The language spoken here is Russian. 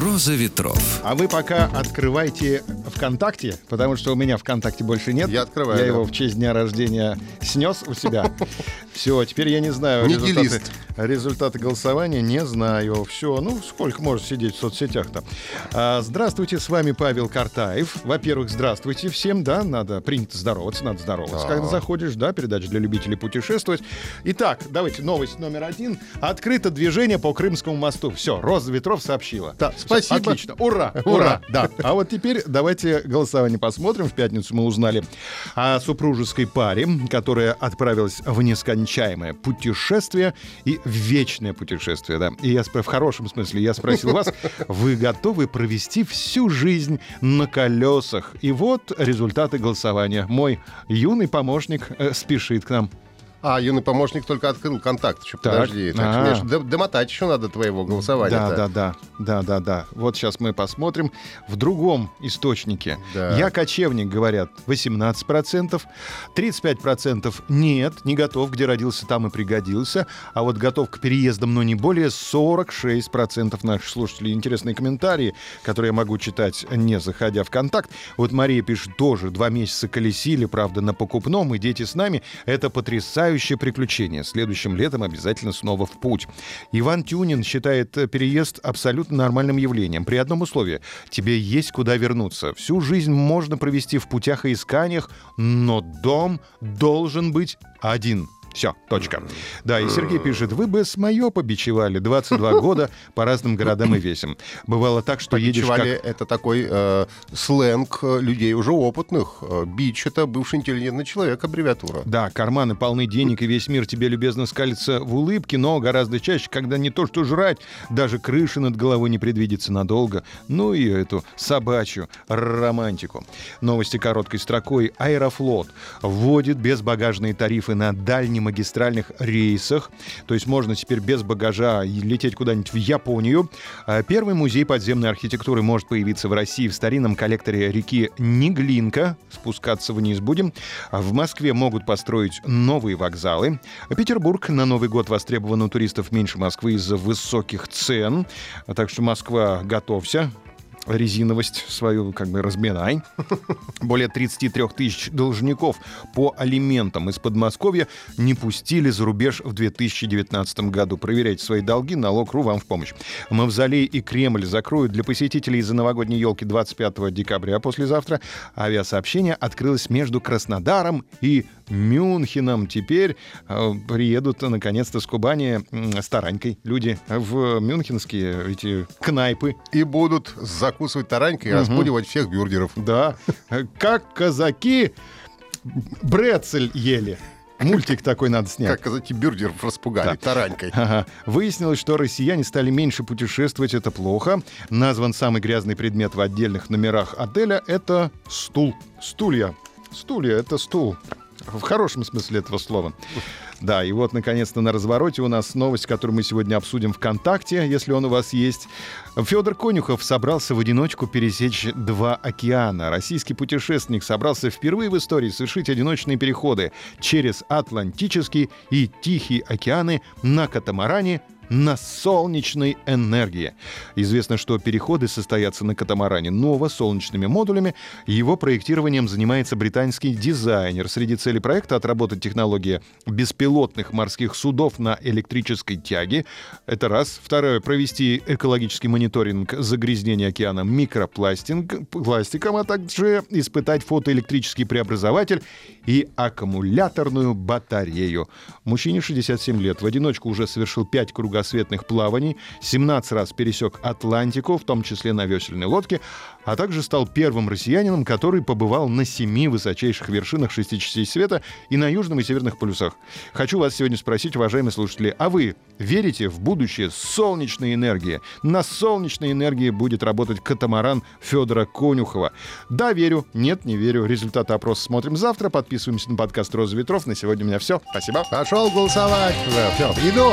Роза ветров. А вы пока открывайте ВКонтакте, потому что у меня ВКонтакте больше нет. Я открываю, Я да. его в честь дня рождения снес у себя. Все, теперь я не знаю результаты, результаты голосования, не знаю. Все, ну сколько можно сидеть в соцсетях-то. А, здравствуйте, с вами Павел Картаев. Во-первых, здравствуйте всем, да, надо принято здороваться, надо здороваться, Да. когда заходишь, да, передача для любителей путешествовать. Итак, давайте новость номер один. Открыто движение по Крымскому мосту. Все, Роза Ветров сообщила. Да, спасибо. Отлично. Ура! Ура. Ура! Да. А вот теперь давайте голосование посмотрим. В пятницу мы узнали о супружеской паре, которая отправилась в нескончаемое путешествие и в вечное путешествие. Да. И я в хорошем смысле я спросил вас, вы готовы провести всю жизнь на колесах? И вот результаты голосования. Мой юный помощник э, спешит к нам. А, юный помощник только открыл контакт. Еще Так. подожди. Так А. домотать еще надо твоего голосования. Да, да, да, да, да, да. Вот сейчас мы посмотрим в другом источнике. Да. Я кочевник, говорят, 18%, 35% нет, не готов, где родился, там и пригодился, а вот готов к переездам, но не более 46% наших слушателей. Интересные комментарии, которые я могу читать, не заходя в контакт. Вот Мария пишет, тоже два месяца колесили, правда, на покупном, и дети с нами. Это потрясающее приключение. Следующим летом обязательно снова в путь. Иван Тюнин считает переезд абсолютно нормальным явлением. При одном условии. Тебе есть куда вернуться. Всю жизнь можно провести в путях и исканиях, но дом должен быть один. Все, точка. Да, и Сергей пишет, вы бы с мое побичевали 22 года по разным городам и весям. Бывало так, что едешь как... это такой э, сленг э, людей уже опытных. Э, Бич это бывший интеллигентный человек, аббревиатура. Да, карманы полны денег, и весь мир тебе любезно скалится в улыбке, но гораздо чаще, когда не то что жрать, даже крыши над головой не предвидится надолго. Ну и эту собачью романтику. Новости короткой строкой. Аэрофлот вводит безбагажные тарифы на дальнемагистральных рейсах. То есть можно теперь без багажа лететь куда-нибудь в Японию. А Первый музей подземной архитектуры может появиться в России в старинном коллекторе реки Неглинка. Спускаться вниз будем. А В Москве могут построить новые вокзалы. А Петербург на Новый год востребован у туристов меньше Москвы из-за высоких цен. Так что Москва, готовься резиновость свою как бы разминай. Более 33 тысяч должников по алиментам из Подмосковья не пустили за рубеж в 2019 году. Проверяйте свои долги, налог.ру вам в помощь. Мавзолей и Кремль закроют для посетителей из-за новогодней елки 25 декабря послезавтра. Авиасообщение открылось между Краснодаром и Мюнхеном. Теперь э, приедут наконец-то с Кубани м, с таранькой люди в мюнхенские эти кнайпы. И будут закусывать таранькой и распуливать всех бюргеров. Да, как казаки брецель ели. Мультик такой надо снять. Как казаки бюргеров распугали Да. таранькой. Ага. Выяснилось, что россияне стали меньше путешествовать, это плохо. Назван самый грязный предмет в отдельных номерах отеля — это стул. Стулья. Стулья — это стул. В хорошем смысле этого слова. Да, и вот, наконец-то, на развороте у нас новость, которую мы сегодня обсудим ВКонтакте, если он у вас есть. Федор Конюхов собрался в одиночку пересечь два океана. Российский путешественник собрался впервые в истории совершить одиночные переходы через Атлантический и Тихий океаны на катамаране на солнечной энергии. Известно, что переходы состоятся на катамаране Нова солнечными модулями. Его проектированием занимается британский дизайнер. Среди целей проекта отработать технологии беспилотных морских судов на электрической тяге. Это раз. Второе. Провести экологический мониторинг загрязнения океана микропластик, пластиком, а также испытать фотоэлектрический преобразователь и аккумуляторную батарею. Мужчине 67 лет. В одиночку уже совершил 5 кругосветных плаваний, 17 раз пересек Атлантику, в том числе на весельной лодке, а также стал первым россиянином, который побывал на семи высочайших вершинах шести частей света и на южном и северных полюсах. Хочу вас сегодня спросить, уважаемые слушатели, а вы верите в будущее солнечной энергии? На солнечной энергии будет работать катамаран Федора Конюхова. Да, верю, нет, не верю. Результаты опроса смотрим завтра. Подписываемся на подкаст «Роза ветров». На сегодня у меня все. Спасибо. Пошел голосовать. Да, все, иду.